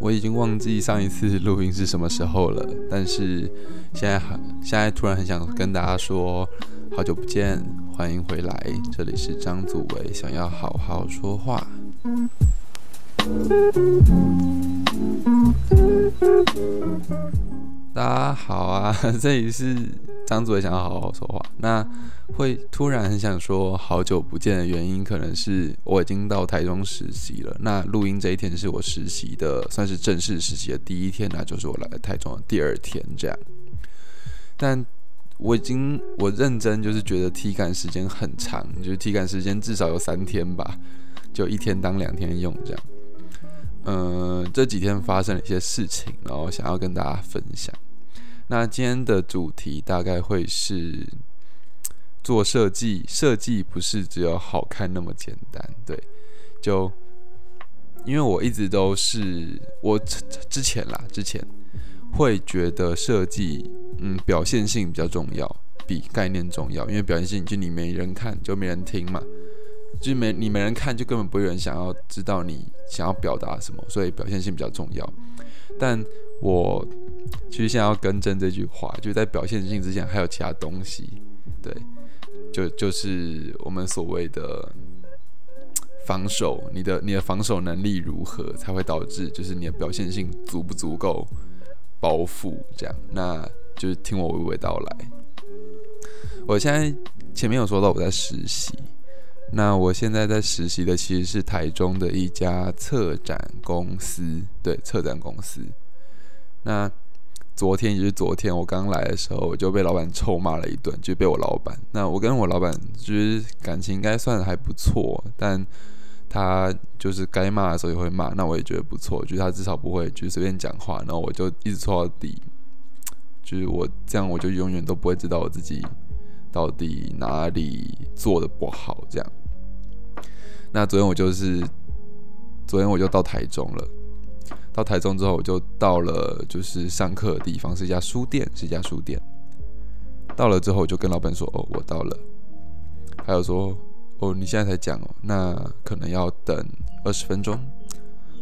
我已经忘记上一次录音是什么时候了，但是现在很现在突然很想跟大家说，好久不见，欢迎回来，这里是张祖维，想要好好说话。大家好啊，这里是张嘴，想要好好说话。那会突然很想说好久不见的原因，可能是我已经到台中实习了。那录音这一天是我实习的，算是正式实习的第一天，那就是我来台中的第二天这样。但我已经我认真就是觉得体感时间很长，就是体感时间至少有三天吧，就一天当两天用这样。嗯，这几天发生了一些事情，然后想要跟大家分享。那今天的主题大概会是做设计，设计不是只有好看那么简单，对。就因为我一直都是我之前啦，之前会觉得设计，嗯，表现性比较重要，比概念重要。因为表现性就你没人看，就没人听嘛。就没你没人看，就根本不会有人想要知道你想要表达什么，所以表现性比较重要。但我其实现在要更正这句话，就在表现性之前还有其他东西，对，就就是我们所谓的防守，你的你的防守能力如何，才会导致就是你的表现性足不足够包覆这样。那就是听我娓娓道来。我现在前面有说到我在实习。那我现在在实习的其实是台中的一家策展公司，对，策展公司。那昨天也是昨天，我刚来的时候，我就被老板臭骂了一顿，就被我老板。那我跟我老板就是感情应该算还不错，但他就是该骂的时候也会骂，那我也觉得不错，就是他至少不会就是随便讲话，然后我就一直错到底，就是我这样我就永远都不会知道我自己到底哪里做的不好，这样。那昨天我就是，昨天我就到台中了。到台中之后，我就到了就是上课的地方，是一家书店，是一家书店。到了之后，我就跟老板说：“哦，我到了。”还有说：“哦，你现在才讲哦，那可能要等二十分钟。”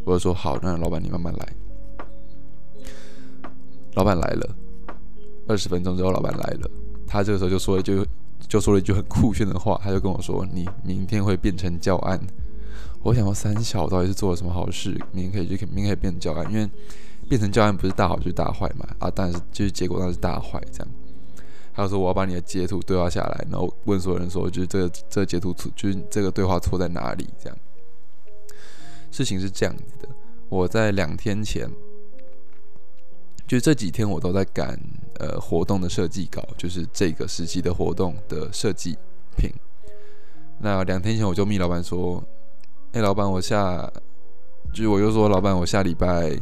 我就说：“好，那老板你慢慢来。”老板来了，二十分钟之后，老板来了，他这个时候就说了一句。就说了一句很酷炫的话，他就跟我说：“你明天会变成教案。”我想说三小到底是做了什么好事，明天可以去明天可以变成教案，因为变成教案不是大好就是大坏嘛啊！但是就是结果那是大坏这样。还有说：“我要把你的截图对话下来，然后问所有人说，就是这个这个截图错，就是这个对话错在哪里？”这样。事情是这样子的，我在两天前，就这几天我都在赶。呃，活动的设计稿就是这个时期的活动的设计品。那两天前我就密老板说：“哎，老板，我下，就是我就说老板，我下礼拜，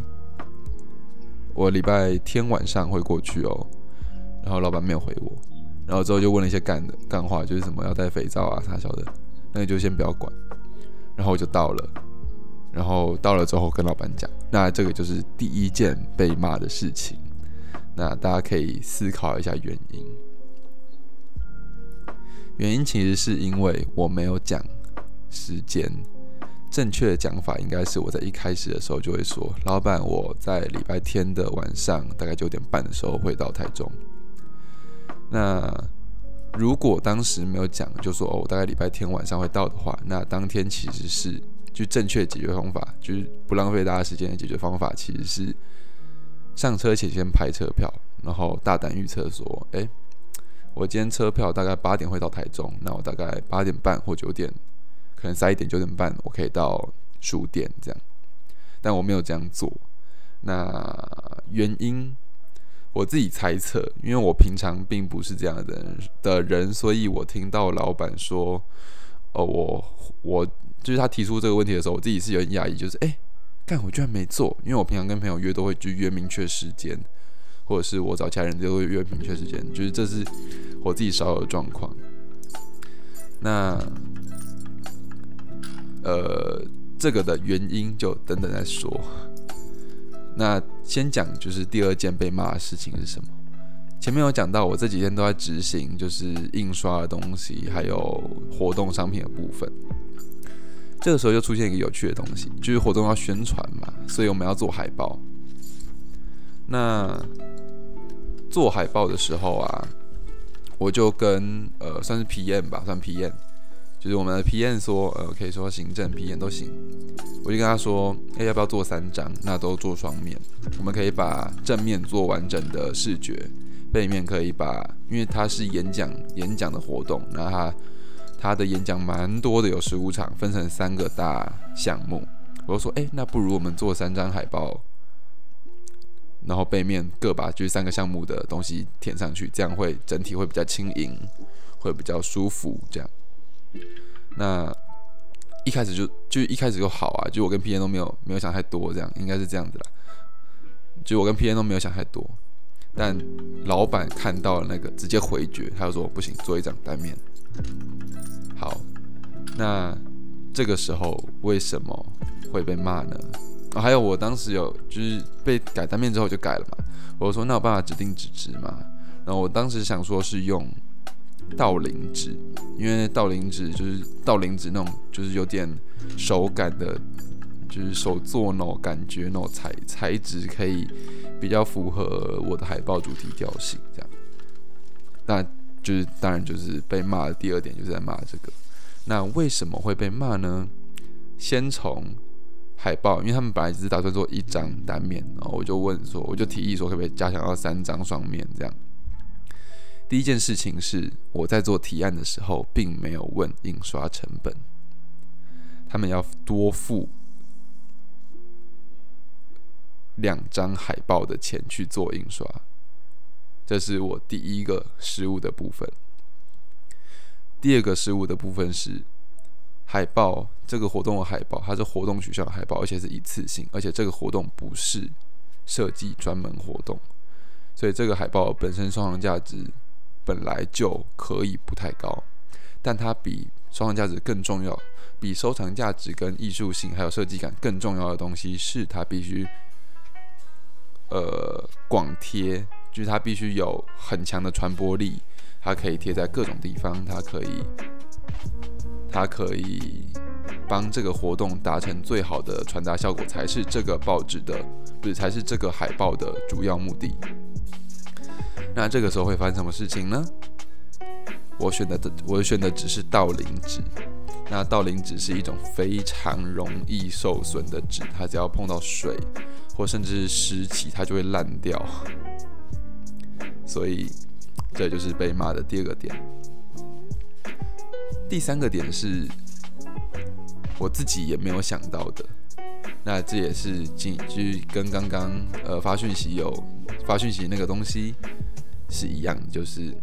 我礼拜天晚上会过去哦。”然后老板没有回我，然后之后就问了一些干的干话，就是什么要带肥皂啊啥小的，那你就先不要管。然后我就到了，然后到了之后跟老板讲，那这个就是第一件被骂的事情。那大家可以思考一下原因。原因其实是因为我没有讲时间，正确的讲法应该是我在一开始的时候就会说：“老板，我在礼拜天的晚上大概九点半的时候会到台中。”那如果当时没有讲，就说“哦，我大概礼拜天晚上会到”的话，那当天其实是就正确解决方法，就是不浪费大家时间的解决方法，其实是。上车前先拍车票，然后大胆预测说：“哎，我今天车票大概八点会到台中，那我大概八点半或九点，可能塞一点九点半，我可以到书店这样。”但我没有这样做。那原因我自己猜测，因为我平常并不是这样的人的人，所以我听到老板说：“哦，我我就是他提出这个问题的时候，我自己是有点讶异，就是哎。”但我居然没做，因为我平常跟朋友约都会就约明确时间，或者是我找其他人都会约明确时间，就是这是我自己少有的状况。那呃，这个的原因就等等再说。那先讲就是第二件被骂的事情是什么？前面有讲到，我这几天都在执行就是印刷的东西，还有活动商品的部分。这个时候就出现一个有趣的东西，就是活动要宣传嘛，所以我们要做海报。那做海报的时候啊，我就跟呃算是 PM 吧，算 PM，就是我们的 PM 说，呃可以说行政 PM 都行。我就跟他说，哎要不要做三张？那都做双面，我们可以把正面做完整的视觉，背面可以把，因为它是演讲演讲的活动，那它。他的演讲蛮多的，有十五场，分成三个大项目。我就说，哎，那不如我们做三张海报，然后背面各把就是三个项目的东西填上去，这样会整体会比较轻盈，会比较舒服。这样，那一开始就就一开始就好啊，就我跟 P N 都没有没有想太多，这样应该是这样子啦。就我跟 P N 都没有想太多，但老板看到了那个直接回绝，他就说不行，做一张单面。好，那这个时候为什么会被骂呢？啊，还有我当时有就是被改单面之后就改了嘛。我说那有办法指定纸质吗？然后我当时想说是用倒林纸，因为倒林纸就是倒林纸那种就是有点手感的，就是手做那种感觉那种材材质可以比较符合我的海报主题调性这样。那就是当然就是被骂的第二点就是在骂这个，那为什么会被骂呢？先从海报，因为他们本来只是打算做一张单面，然后我就问说，我就提议说可不可以加强到三张双面这样。第一件事情是我在做提案的时候，并没有问印刷成本，他们要多付两张海报的钱去做印刷。这是我第一个失误的部分。第二个失误的部分是海报，这个活动的海报，它是活动取消的海报，而且是一次性，而且这个活动不是设计专门活动，所以这个海报本身收藏价值本来就可以不太高，但它比收藏价值更重要，比收藏价值跟艺术性还有设计感更重要的东西是它必须呃广贴。就是它必须有很强的传播力，它可以贴在各种地方，它可以，它可以帮这个活动达成最好的传达效果，才是这个报纸的，不是才是这个海报的主要目的。那这个时候会发生什么事情呢？我选的，我选的只是倒林纸。那倒林纸是一种非常容易受损的纸，它只要碰到水或甚至是湿气，它就会烂掉。所以，这就是被骂的第二个点。第三个点是，我自己也没有想到的。那这也是进，就是跟刚刚呃发讯息有发讯息那个东西是一样，就是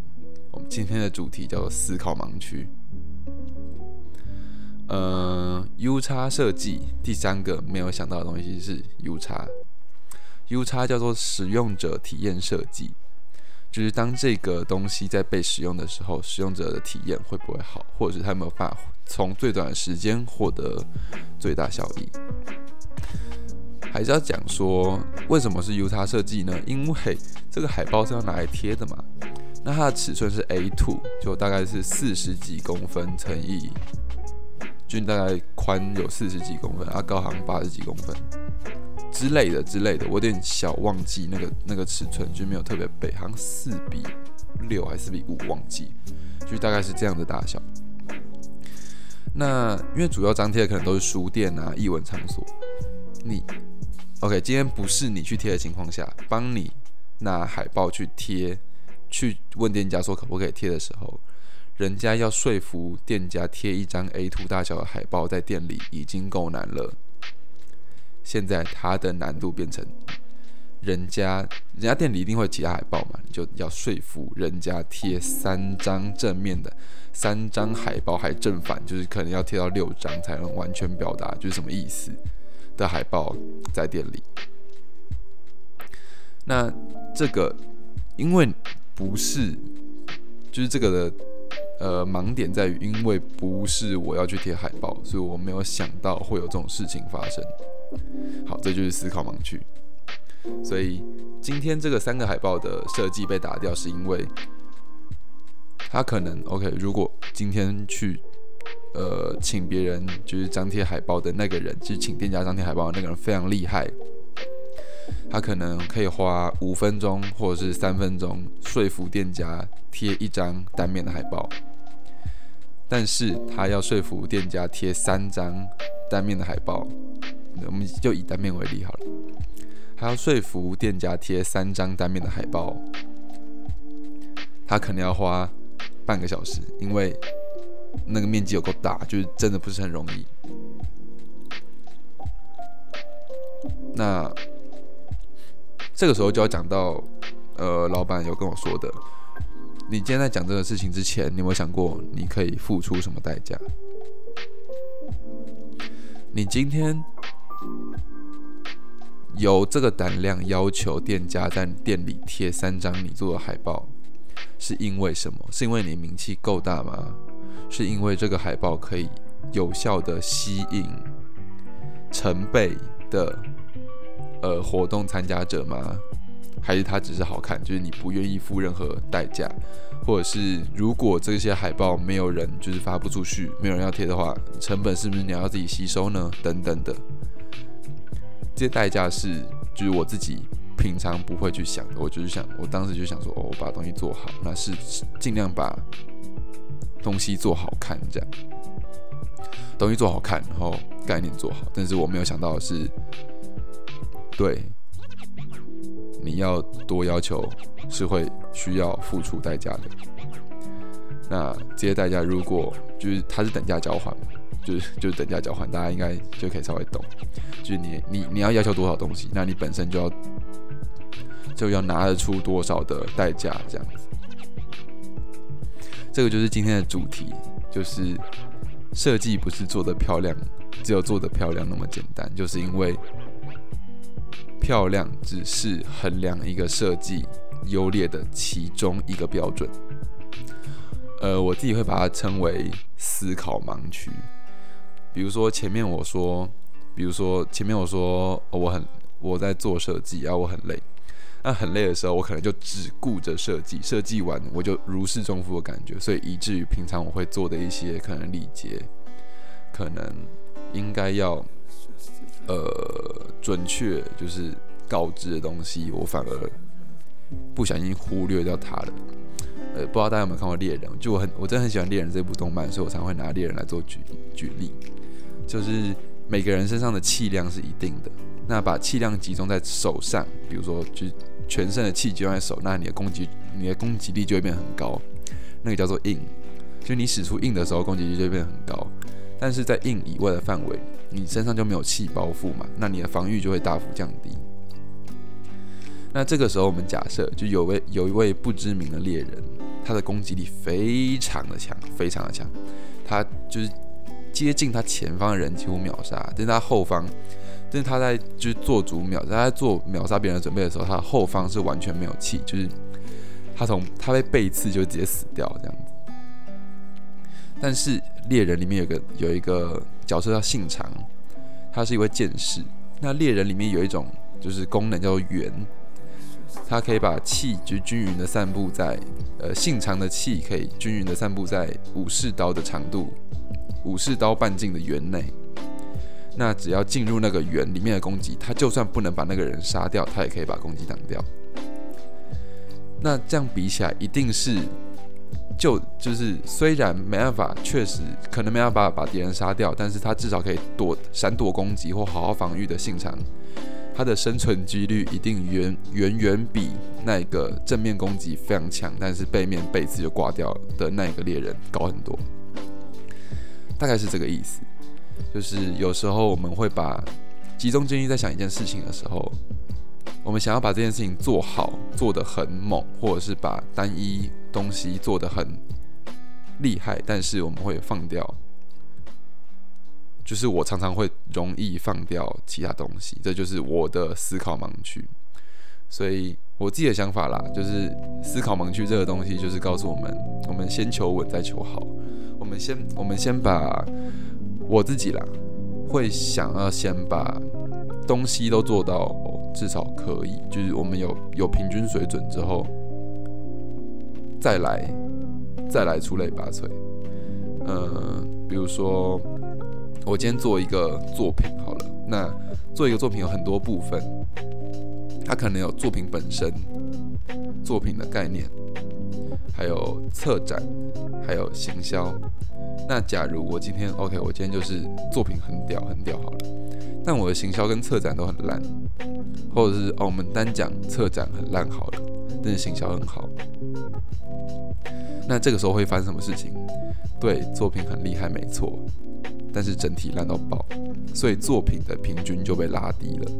我们今天的主题叫做思考盲区。呃，U 叉设计第三个没有想到的东西是 U 叉，U 叉叫做使用者体验设计。就是当这个东西在被使用的时候，使用者的体验会不会好，或者是他有没有办法从最短的时间获得最大效益？还是要讲说为什么是 U 叉设计呢？因为这个海报是要拿来贴的嘛。那它的尺寸是 A2，就大概是四十几公分乘以，就大概宽有四十几公分，啊高好像八十几公分。之类的之类的，我有点小忘记那个那个尺寸，就没有特别背，好像四比六还是四比五，忘记，就大概是这样的大小。那因为主要张贴的可能都是书店啊、译文场所，你 OK，今天不是你去贴的情况下，帮你拿海报去贴，去问店家说可不可以贴的时候，人家要说服店家贴一张 A2 大小的海报在店里已经够难了。现在它的难度变成，人家人家店里一定会其他海报嘛，你就要说服人家贴三张正面的，三张海报还正反，就是可能要贴到六张才能完全表达就是什么意思的海报在店里。那这个因为不是，就是这个的呃盲点在于，因为不是我要去贴海报，所以我没有想到会有这种事情发生。好，这就是思考盲区。所以今天这个三个海报的设计被打掉，是因为他可能 OK。如果今天去呃，请别人就是张贴海报的那个人，就是请店家张贴海报的那个人非常厉害，他可能可以花五分钟或者是三分钟说服店家贴一张单面的海报，但是他要说服店家贴三张单面的海报，我们就以单面为例好了，还要说服店家贴三张单面的海报，他可能要花半个小时，因为。那个面积有够大，就是真的不是很容易。那这个时候就要讲到，呃，老板有跟我说的，你今天在讲这个事情之前，你有没有想过你可以付出什么代价？你今天有这个胆量要求店家在店里贴三张你做的海报，是因为什么？是因为你名气够大吗？是因为这个海报可以有效的吸引成倍的呃活动参加者吗？还是它只是好看？就是你不愿意付任何代价，或者是如果这些海报没有人就是发不出去，没有人要贴的话，成本是不是你要自己吸收呢？等等的，这些代价是就是我自己平常不会去想的。我就是想，我当时就想说，哦，我把东西做好，那是尽量把。东西做好看，这样东西做好看，然后概念做好。但是我没有想到的是，对，你要多要求是会需要付出代价的。那这些代价如果就是它是等价交换，就是就是等价交换，大家应该就可以稍微懂。就是你你你要要求多少东西，那你本身就要就要拿得出多少的代价，这样子。这个就是今天的主题，就是设计不是做的漂亮，只有做的漂亮那么简单。就是因为漂亮只是衡量一个设计优劣的其中一个标准。呃，我自己会把它称为思考盲区。比如说前面我说，比如说前面我说我很我在做设计啊，我很累。那很累的时候，我可能就只顾着设计，设计完我就如释重负的感觉，所以以至于平常我会做的一些可能礼节，可能应该要呃准确就是告知的东西，我反而不小心忽略掉它了。呃，不知道大家有没有看过《猎人》？就我很我真的很喜欢《猎人》这部动漫，所以我才会拿《猎人》来做举举例。就是每个人身上的气量是一定的，那把气量集中在手上，比如说就。全身的气集中在手，那你的攻击你的攻击力就会变很高，那个叫做硬，就你使出硬的时候，攻击力就会变很高。但是在硬以外的范围，你身上就没有气包覆嘛，那你的防御就会大幅降低。那这个时候，我们假设就有位有一位不知名的猎人，他的攻击力非常的强，非常的强，他就是接近他前方的人几乎秒杀，但是他后方。但是他在就是做主秒，他在做秒杀别人的准备的时候，他后方是完全没有气，就是他从他被背刺就直接死掉这样子。但是猎人里面有个有一个角色叫信长，他是一位剑士。那猎人里面有一种就是功能叫做圆，他可以把气就均匀的散布在呃信长的气可以均匀的散布在武士刀的长度武士刀半径的圆内。那只要进入那个圆里面的攻击，他就算不能把那个人杀掉，他也可以把攻击挡掉。那这样比起来，一定是就就是虽然没办法，确实可能没办法把敌人杀掉，但是他至少可以躲闪躲攻击或好好防御的信长，他的生存几率一定远远远比那个正面攻击非常强，但是背面被刺就挂掉的那个猎人高很多。大概是这个意思。就是有时候我们会把集中精力在想一件事情的时候，我们想要把这件事情做好，做得很猛，或者是把单一东西做得很厉害，但是我们会放掉，就是我常常会容易放掉其他东西，这就是我的思考盲区。所以我自己的想法啦，就是思考盲区这个东西，就是告诉我们，我们先求稳再求好，我们先我们先把。我自己啦，会想要先把东西都做到至少可以，就是我们有有平均水准之后，再来再来出类拔萃。呃，比如说我今天做一个作品好了，那做一个作品有很多部分，它可能有作品本身、作品的概念，还有策展，还有行销。那假如我今天 OK，我今天就是作品很屌很屌好了，但我的行销跟策展都很烂，或者是哦我们单讲策展很烂好了，但是行销很好。那这个时候会发生什么事情？对，作品很厉害没错，但是整体烂到爆，所以作品的平均就被拉低了。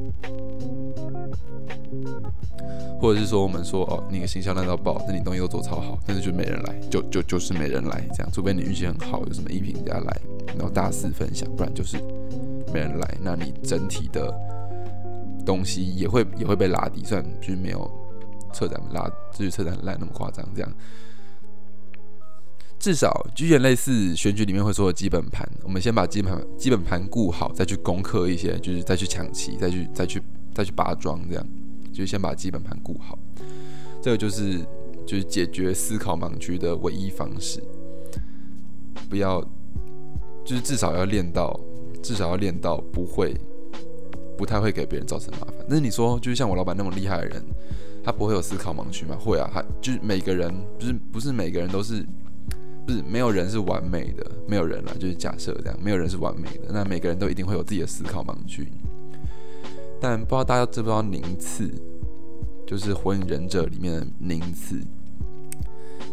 或者是说，我们说哦，你的形象烂到爆，那你东西都做超好，但是就没人来，就就就是没人来这样。除非你运气很好，有什么一评家来，然后大肆分享，不然就是没人来。那你整体的东西也会也会被拉低，虽然就是没有策展拉，就是策展烂那么夸张这样。至少就有点类似选举里面会说的基本盘，我们先把基本盘基本盘顾好，再去攻克一些，就是再去抢旗，再去再去再去拔庄这样。就先把基本盘顾好，这个就是就是解决思考盲区的唯一方式。不要，就是至少要练到，至少要练到不会，不太会给别人造成麻烦。那你说，就是像我老板那么厉害的人，他不会有思考盲区吗？会啊，他就是每个人，不是不是每个人都是，不是没有人是完美的，没有人啊，就是假设这样，没有人是完美的，那每个人都一定会有自己的思考盲区。但不知道大家知不知道宁次，就是《火影忍者》里面的宁次，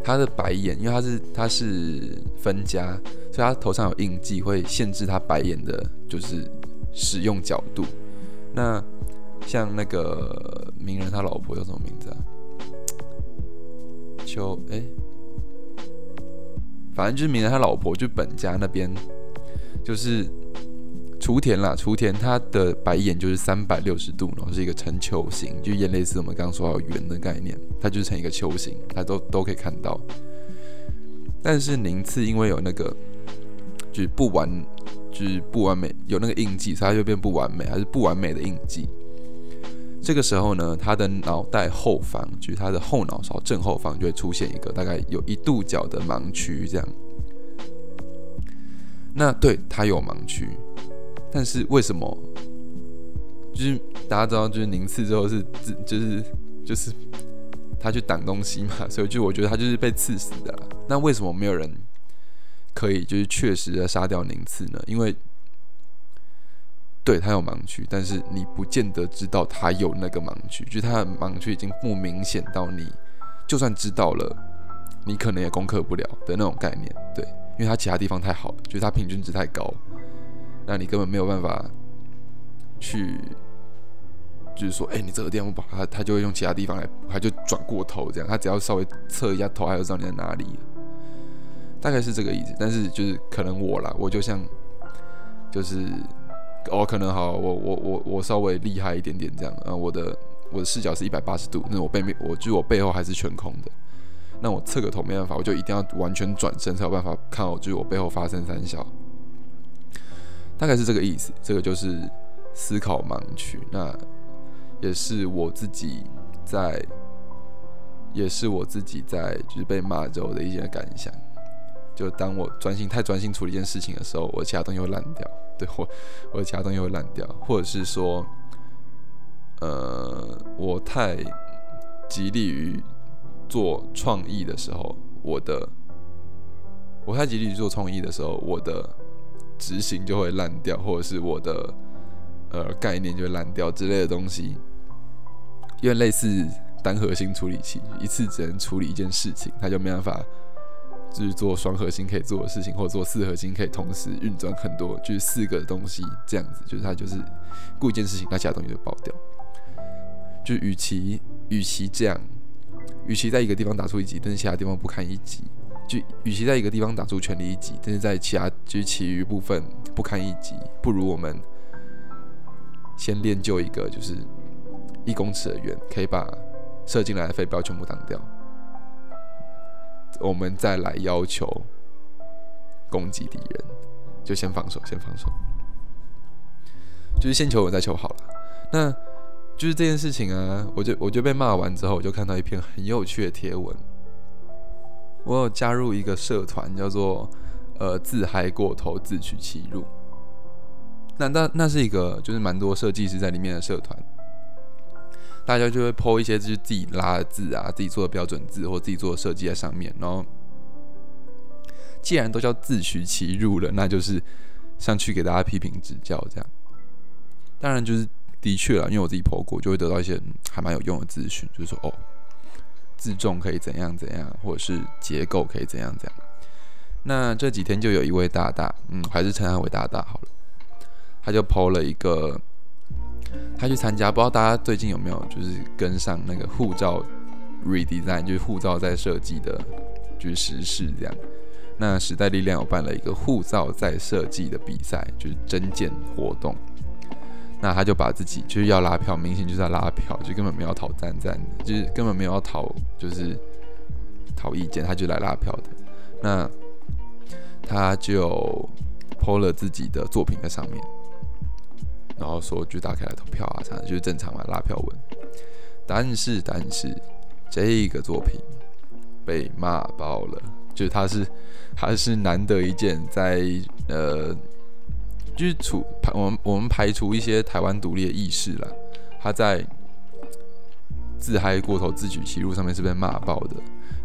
他的白眼，因为他是他是分家，所以他头上有印记，会限制他白眼的，就是使用角度。那像那个鸣人他老婆叫什么名字啊？秋哎，反正就是鸣人他老婆，就本家那边就是。雏田啦，雏田他的白眼就是三百六十度，然后是一个呈球形，就眼类似我们刚刚说到圆的概念，它就是成一个球形，它都都可以看到。但是宁次因为有那个就是不完，就是不完美，有那个印记，所以它就变不完美，还是不完美的印记。这个时候呢，他的脑袋后方，就是他的后脑勺正后方，就会出现一个大概有一度角的盲区，这样。那对他有盲区。但是为什么？就是大家知道，就是宁次之后是自，就是就是他去挡东西嘛，所以就我觉得他就是被刺死的。那为什么没有人可以就是确实的杀掉宁次呢？因为对他有盲区，但是你不见得知道他有那个盲区，就是他的盲区已经不明显到你就算知道了，你可能也攻克不了的那种概念。对，因为他其他地方太好了，就是他平均值太高。那你根本没有办法去，就是说，哎，你这个地方不好，他他就会用其他地方来，他就转过头这样，他只要稍微侧一下头，他就知道你在哪里，大概是这个意思。但是就是可能我啦，我就像，就是哦，可能好，我我我我稍微厉害一点点这样，啊，我的我的视角是一百八十度，那我背面，我就我背后还是全空的，那我侧个头没办法，我就一定要完全转身才有办法看我，就是我背后发生三小。大概是这个意思，这个就是思考盲区。那也是我自己在，也是我自己在，就是被骂之后的一些感想。就当我专心太专心处理一件事情的时候，我其他东西会烂掉。对我，我其他东西会烂掉，或者是说，呃，我太极力于做创意的时候，我的，我太极力于做创意的时候，我的。执行就会烂掉，或者是我的呃概念就会烂掉之类的东西，因为类似单核心处理器，一次只能处理一件事情，它就没办法就是做双核心可以做的事情，或者做四核心可以同时运转很多，就是四个东西这样子，就是它就是顾一件事情，那其他东西就爆掉。就与其与其这样，与其在一个地方打出一级，但是其他地方不堪一击。就与其在一个地方打出全力一击，但是在其他就是其余部分不堪一击，不如我们先练就一个就是一公尺的圆，可以把射进来的飞镖全部挡掉。我们再来要求攻击敌人，就先防守，先防守，就是先求稳再求好了。那就是这件事情啊，我就我就被骂完之后，我就看到一篇很有趣的贴文。我有加入一个社团，叫做呃自嗨过头、自取其辱。那那那是一个就是蛮多设计师在里面的社团，大家就会抛一些就是自己拉的字啊、自己做的标准字或自己做的设计在上面。然后既然都叫自取其辱了，那就是上去给大家批评指教这样。当然就是的确啊，因为我自己剖过，就会得到一些还蛮有用的资讯，就是说哦，自重可以怎样怎样，或者是结构可以怎样怎样。那这几天就有一位大大，嗯，还是称他为大大好了。他就抛了一个，他去参加，不知道大家最近有没有就是跟上那个护照 redesign，就是护照在设计的，就是时事这样。那时代力量有办了一个护照在设计的比赛，就是征件活动。那他就把自己就是要拉票，明显就是在拉票，就根本没有讨赞赞的，就是根本没有要讨就是讨意见，他就来拉票的。那他就抛了自己的作品在上面。然后说就打开来投票啊，这样就是正常嘛，拉票文。但是但是这个作品被骂爆了，就是他是他是难得一见，在呃，就是除排我们我们排除一些台湾独立的意识了，他在自嗨过头、自取其辱上面是被骂爆的。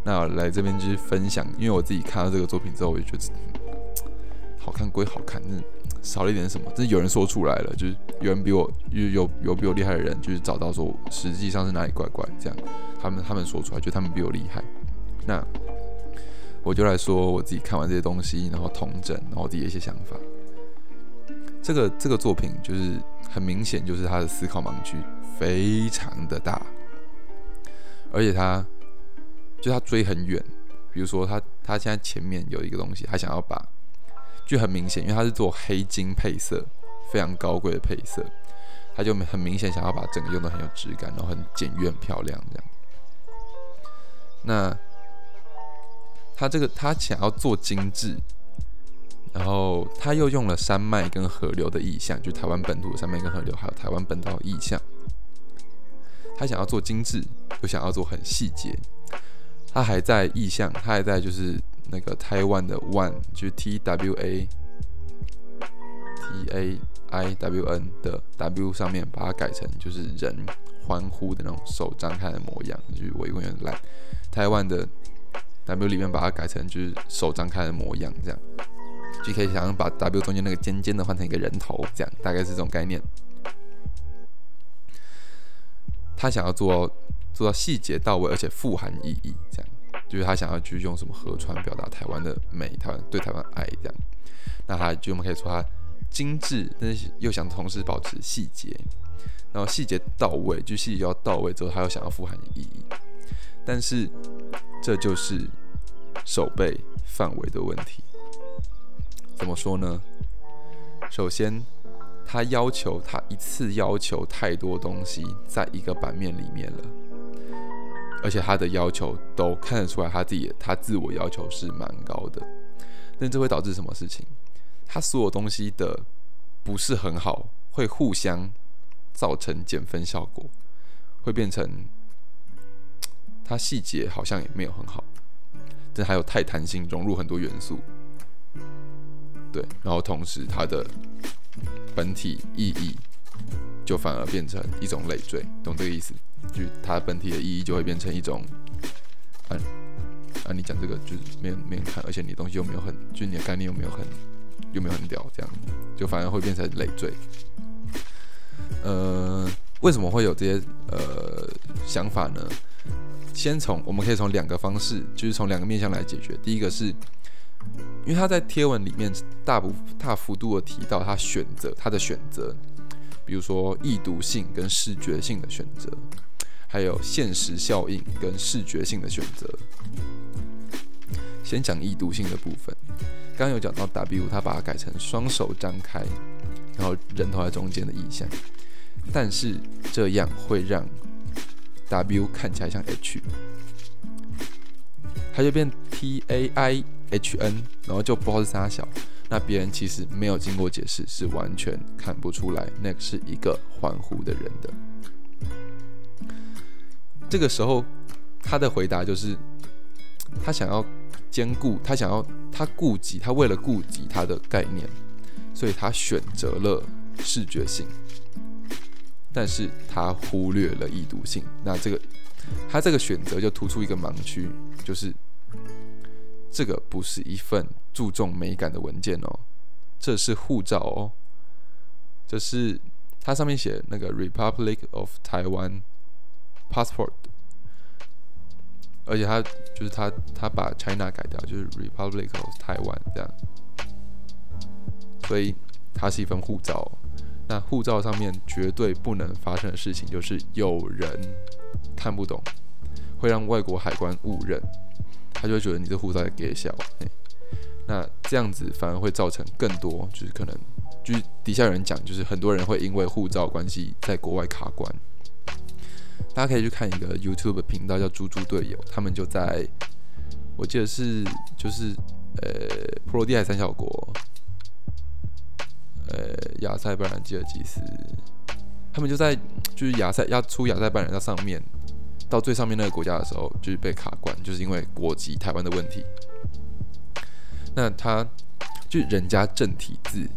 那来这边就是分享，因为我自己看到这个作品之后，我就觉得好看归好看，但是。少了一点什么？但是有人说出来了，就是有人比我有有有比我厉害的人，就是找到说实际上是哪里怪怪这样。他们他们说出来，就他们比我厉害。那我就来说我自己看完这些东西，然后统整，然后自己的一些想法。这个这个作品就是很明显，就是他的思考盲区非常的大，而且他就他追很远。比如说他他现在前面有一个东西，他想要把。就很明显，因为他是做黑金配色，非常高贵的配色，他就很明显想要把整个用的很有质感，然后很简约、很漂亮这样。那他这个他想要做精致，然后他又用了山脉跟河流的意象，就台湾本土的山脉跟河流，还有台湾本岛的意象。他想要做精致，又想要做很细节，他还在意象，他还在就是。那个台湾的 one 就是 T W A T A I W N 的 W 上面把它改成就是人欢呼的那种手张开的模样，就是我永远烂。台湾的 W 里面把它改成就是手张开的模样，这样就可以想象把 W 中间那个尖尖的换成一个人头，这样大概是这种概念。他想要做做到细节到位，而且富含意义，这样。就是他想要去用什么河川表达台湾的美，台湾对台湾爱这样，那他就我们可以说他精致，但是又想同时保持细节，然后细节到位，就细节要到位之后，他又想要富含意义，但是这就是手背范围的问题。怎么说呢？首先，他要求他一次要求太多东西在一个版面里面了。而且他的要求都看得出来，他自己他自我要求是蛮高的，但这会导致什么事情？他所有东西的不是很好，会互相造成减分效果，会变成他细节好像也没有很好，但还有太弹性，融入很多元素，对，然后同时它的本体意义就反而变成一种累赘，懂这个意思？就是它本体的意义就会变成一种，啊啊！你讲这个就是没人没人看，而且你东西又没有很，就你的概念又没有很，又没有很屌，这样就反而会变成累赘。呃，为什么会有这些呃想法呢？先从我们可以从两个方式，就是从两个面向来解决。第一个是，因为他在贴文里面大部大幅度的提到他选择他的选择，比如说易读性跟视觉性的选择。还有现实效应跟视觉性的选择。先讲易读性的部分，刚刚有讲到 W，他把它改成双手张开，然后人头在中间的意象，但是这样会让 W 看起来像 H，它就变 T A I H N，然后就不知道是啥小，那别人其实没有经过解释，是完全看不出来那个是一个欢呼的人的。这个时候，他的回答就是，他想要兼顾，他想要他顾及他为了顾及他的概念，所以他选择了视觉性，但是他忽略了易读性。那这个他这个选择就突出一个盲区，就是这个不是一份注重美感的文件哦，这是护照哦，这是它上面写那个 Republic of Taiwan passport。而且它就是它它把 China 改掉，就是 Republic of Taiwan 这样，所以它是一份护照。那护照上面绝对不能发生的事情，就是有人看不懂，会让外国海关误认，他就会觉得你这护照给小。那这样子反而会造成更多，就是可能，就是底下有人讲，就是很多人会因为护照关系在国外卡关。大家可以去看一个 YouTube 频道，叫“猪猪队友”，他们就在，我记得是就是呃，普罗蒂海三小国，呃，亚塞拜然、吉尔吉斯，他们就在就是亚塞要出亚塞拜然到上面，到最上面那个国家的时候，就是被卡关，就是因为国籍台湾的问题。那他就人家正体字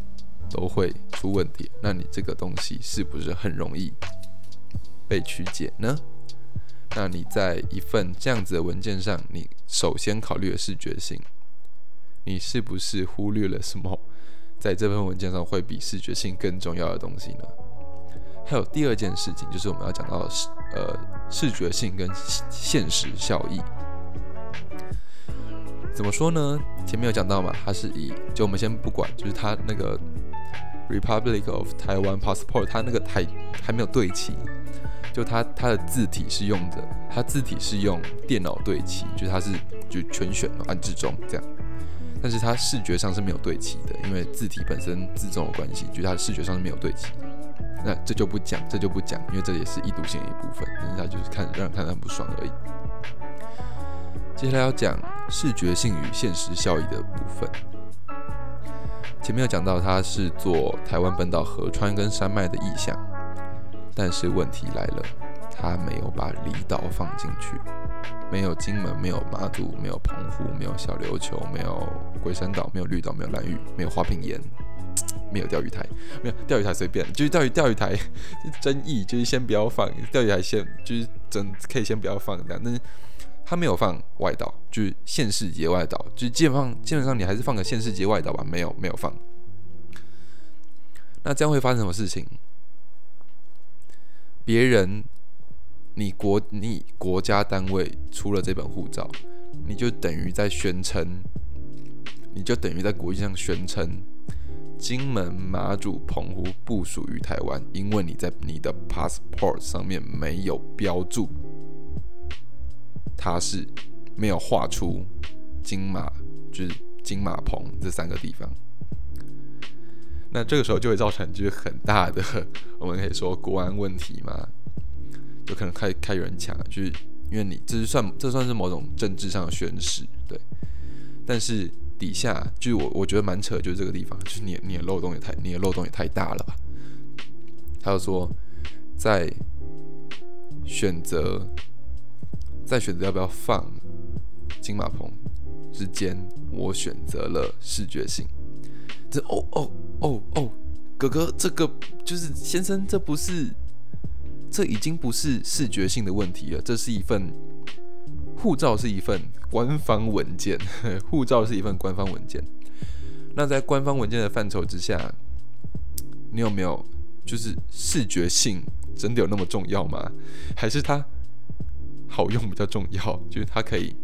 都会出问题，那你这个东西是不是很容易？被曲解呢？那你在一份这样子的文件上，你首先考虑的视觉性，你是不是忽略了什么？在这份文件上会比视觉性更重要的东西呢？还有第二件事情，就是我们要讲到是呃视觉性跟现实效益。怎么说呢？前面有讲到嘛，它是以就我们先不管，就是它那个 Republic of Taiwan Passport，它那个还还没有对齐。就它它的字体是用的，它字体是用电脑对齐，就是它是就全选按置中这样，但是它视觉上是没有对齐的，因为字体本身字重的关系，就它视觉上是没有对齐。那这就不讲，这就不讲，因为这也是易读性的一部分，但是它就是看让人看得很不爽而已。接下来要讲视觉性与现实效益的部分。前面有讲到，它是做台湾本岛河川跟山脉的意象。但是问题来了，他没有把离岛放进去，没有金门，没有马祖，没有澎湖，没有小琉球，没有龟山岛，没有绿岛，没有蓝屿，没有花瓶岩，没有钓鱼台，没有钓鱼台随便，就是钓鱼钓鱼台争议，就是先不要放钓鱼台，先就是真可以先不要放这样，但是他没有放外岛，就是县市级外岛，就是基本上基本上你还是放个县市级外岛吧，没有没有放，那这样会发生什么事情？别人，你国你国家单位出了这本护照，你就等于在宣称，你就等于在国际上宣称，金门、马祖、澎湖不属于台湾，因为你在你的 passport 上面没有标注，它是没有画出金马就是金马澎这三个地方。那这个时候就会造成就是很大的，我们可以说国安问题嘛，就可能开开有人抢，就是因为你这是算这算是某种政治上的宣誓，对。但是底下就我我觉得蛮扯，就是这个地方，就是你你的漏洞也太你的漏洞也太大了吧？他就说在选择在选择要不要放金马棚之间，我选择了视觉性。这哦哦哦哦，哥哥，这个就是先生，这不是，这已经不是视觉性的问题了，这是一份护照，是一份官方文件，护照是一份官方文件。那在官方文件的范畴之下，你有没有就是视觉性真的有那么重要吗？还是它好用比较重要？就是它可以。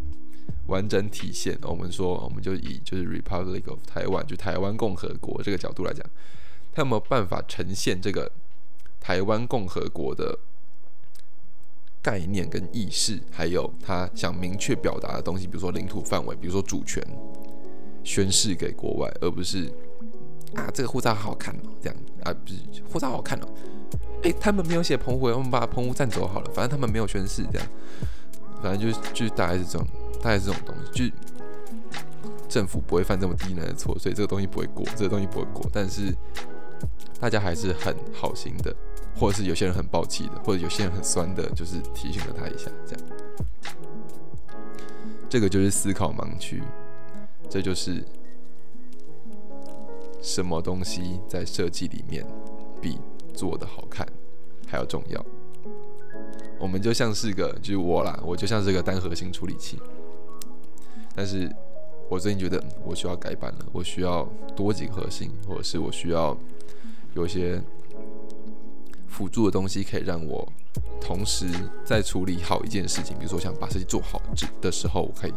完整体现，我们说，我们就以就是 Republic of Taiwan，就台湾共和国这个角度来讲，他有没有办法呈现这个台湾共和国的概念跟意识，还有他想明确表达的东西，比如说领土范围，比如说主权，宣示给国外，而不是啊，这个护照好看哦，这样啊，不是护照好看哦，诶，他们没有写澎湖，我们把澎湖占走好了，反正他们没有宣誓，这样，反正就就大概是这种。大概是这种东西，就政府不会犯这么低能的错，所以这个东西不会过，这个东西不会过。但是大家还是很好心的，或者是有些人很暴气的，或者有些人很酸的，就是提醒了他一下，这样。这个就是思考盲区。这就是什么东西在设计里面比做的好看还要重要。我们就像是个，就是我啦，我就像是个单核心处理器。但是我最近觉得我需要改版了，我需要多几个核心，或者是我需要有些辅助的东西，可以让我同时在处理好一件事情。比如说，想把设计做好的时候，我可以，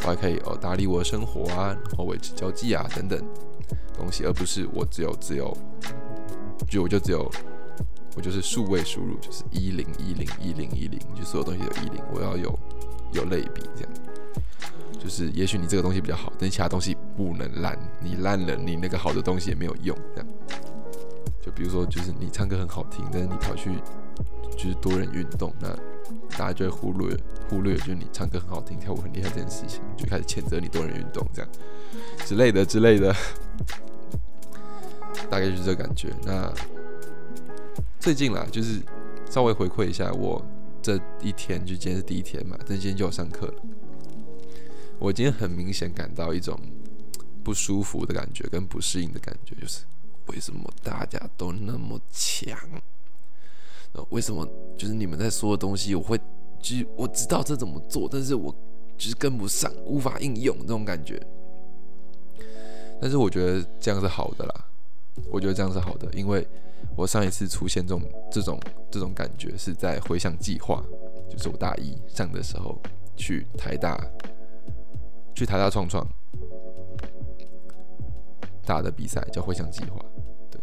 我还可以哦打理我的生活啊，然后维持交际啊等等东西，而不是我只有只有，就我就只有。我就是数位输入，就是一零一零一零一零，就所有东西有一零。我要有有类比，这样，就是也许你这个东西比较好，但其他东西不能烂。你烂了，你那个好的东西也没有用。这样，就比如说，就是你唱歌很好听，但是你跑去就是多人运动，那大家就会忽略忽略，就是你唱歌很好听，跳舞很厉害这件事情，就开始谴责你多人运动这样之类的之类的，大概就是这感觉。那。最近啦，就是稍微回馈一下我这一天，就今天是第一天嘛，但今天就要上课了。我今天很明显感到一种不舒服的感觉，跟不适应的感觉，就是为什么大家都那么强？为什么就是你们在说的东西，我会就是我知道这怎么做，但是我就是跟不上，无法应用这种感觉。但是我觉得这样是好的啦，我觉得这样是好的，因为。我上一次出现这种这种这种感觉是在回想计划，就是我大一上的时候去台大，去台大创创大的比赛叫回想计划。对，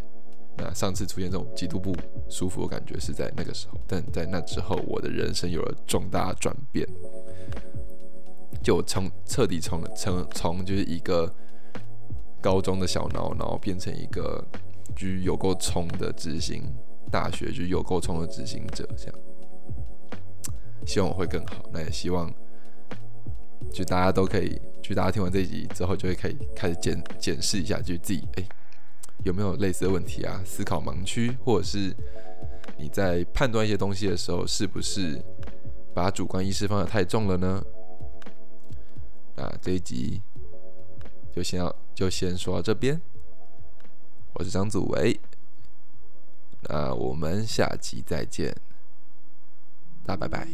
那上次出现这种极度不舒服的感觉是在那个时候，但在那之后，我的人生有了重大转变，就从彻底从从从就是一个高中的小脑，然后变成一个。就有够冲的执行大学，就有够冲的执行者，这样。希望我会更好，那也希望就大家都可以，就大家听完这一集之后，就会可以开始检检视一下，就自己哎有没有类似的问题啊？思考盲区，或者是你在判断一些东西的时候，是不是把主观意识放得太重了呢？那这一集就先要就先说到这边。我是张祖维，那我们下期再见，大家拜拜。